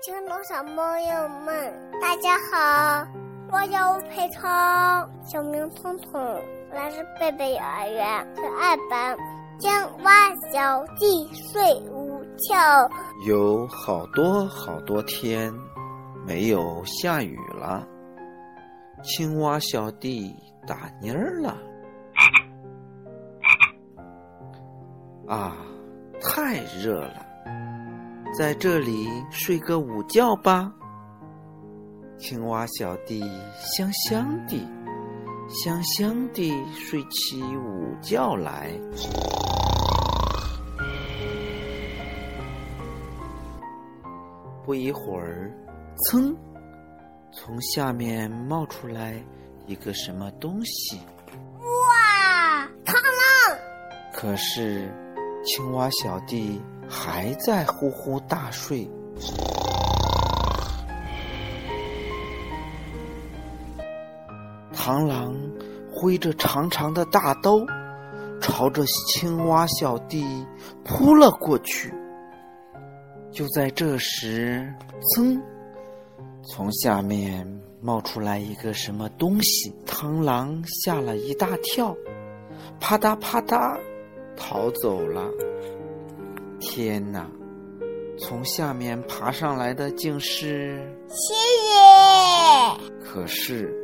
青龙小朋友们，大家好！我叫吴佩聪，小名聪聪，来自贝贝幼儿园小二班。青蛙小弟睡午觉，有好多好多天没有下雨了，青蛙小弟打蔫儿了。啊，太热了，在这里睡个午觉吧。青蛙小弟香香地、香香地睡起午觉来。不一会儿，噌，从下面冒出来一个什么东西。哇，螳螂！可是，青蛙小弟还在呼呼大睡。螳螂挥着长长的大刀，朝着青蛙小弟扑了过去。就在这时，噌，从下面冒出来一个什么东西，螳螂吓了一大跳，啪嗒啪嗒，逃走了。天哪！从下面爬上来的竟是蜥蜴。可是，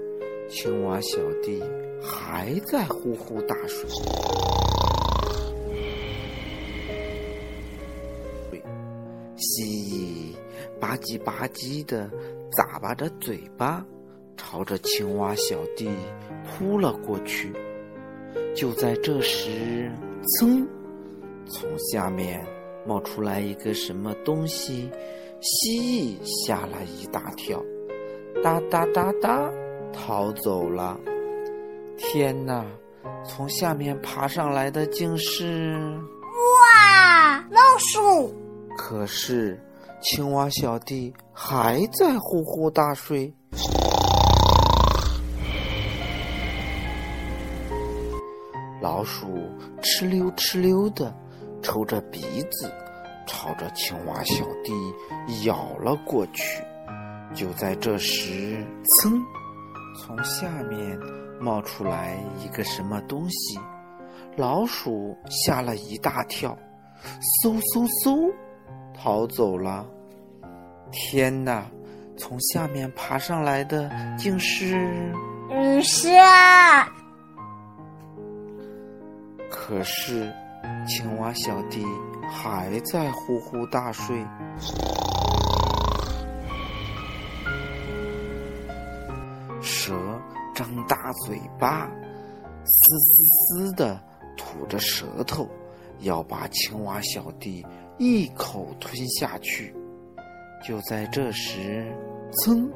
青蛙小弟还在呼呼大睡。蜥蜴吧唧吧唧的咂巴着嘴巴，朝着青蛙小弟扑了过去。就在这时，噌，从下面冒出来一个什么东西，蜥蜴吓了一大跳，哒哒哒哒，逃走了。天哪！从下面爬上来的竟是哇，老鼠！可是，青蛙小弟还在呼呼大睡。老鼠哧溜哧溜的抽着鼻子，朝着青蛙小弟咬了过去。就在这时，噌，从下面冒出来一个什么东西，老鼠吓了一大跳，嗖嗖嗖。逃走了！天哪，从下面爬上来的竟是雨蛇。可是，青蛙小弟还在呼呼大睡。蛇张大嘴巴，嘶嘶嘶的吐着舌头，要把青蛙小弟。一口吞下去。就在这时，噌，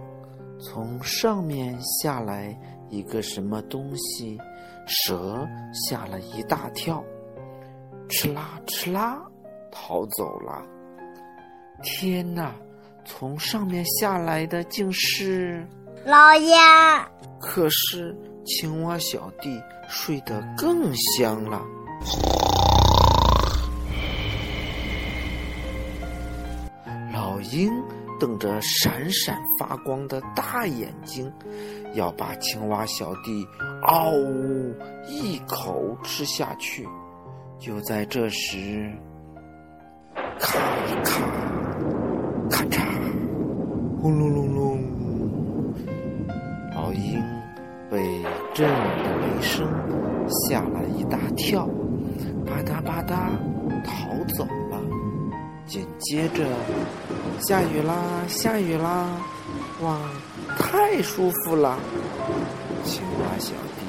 从上面下来一个什么东西，蛇吓了一大跳，哧啦哧啦，逃走了。天哪！从上面下来的竟是老鸭。可是青蛙小弟睡得更香了。老鹰瞪着闪闪发光的大眼睛，要把青蛙小弟嗷呜一口吃下去。就在这时，咔咔咔嚓，轰隆隆隆，老鹰被震的雷声吓了一大跳，吧嗒吧嗒逃走。紧接着，下雨啦，下雨啦！哇，太舒服了！青蛙小弟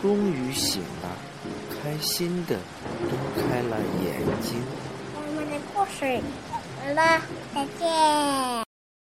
终于醒了，开心的睁开了眼睛。我们的故事完了，再见。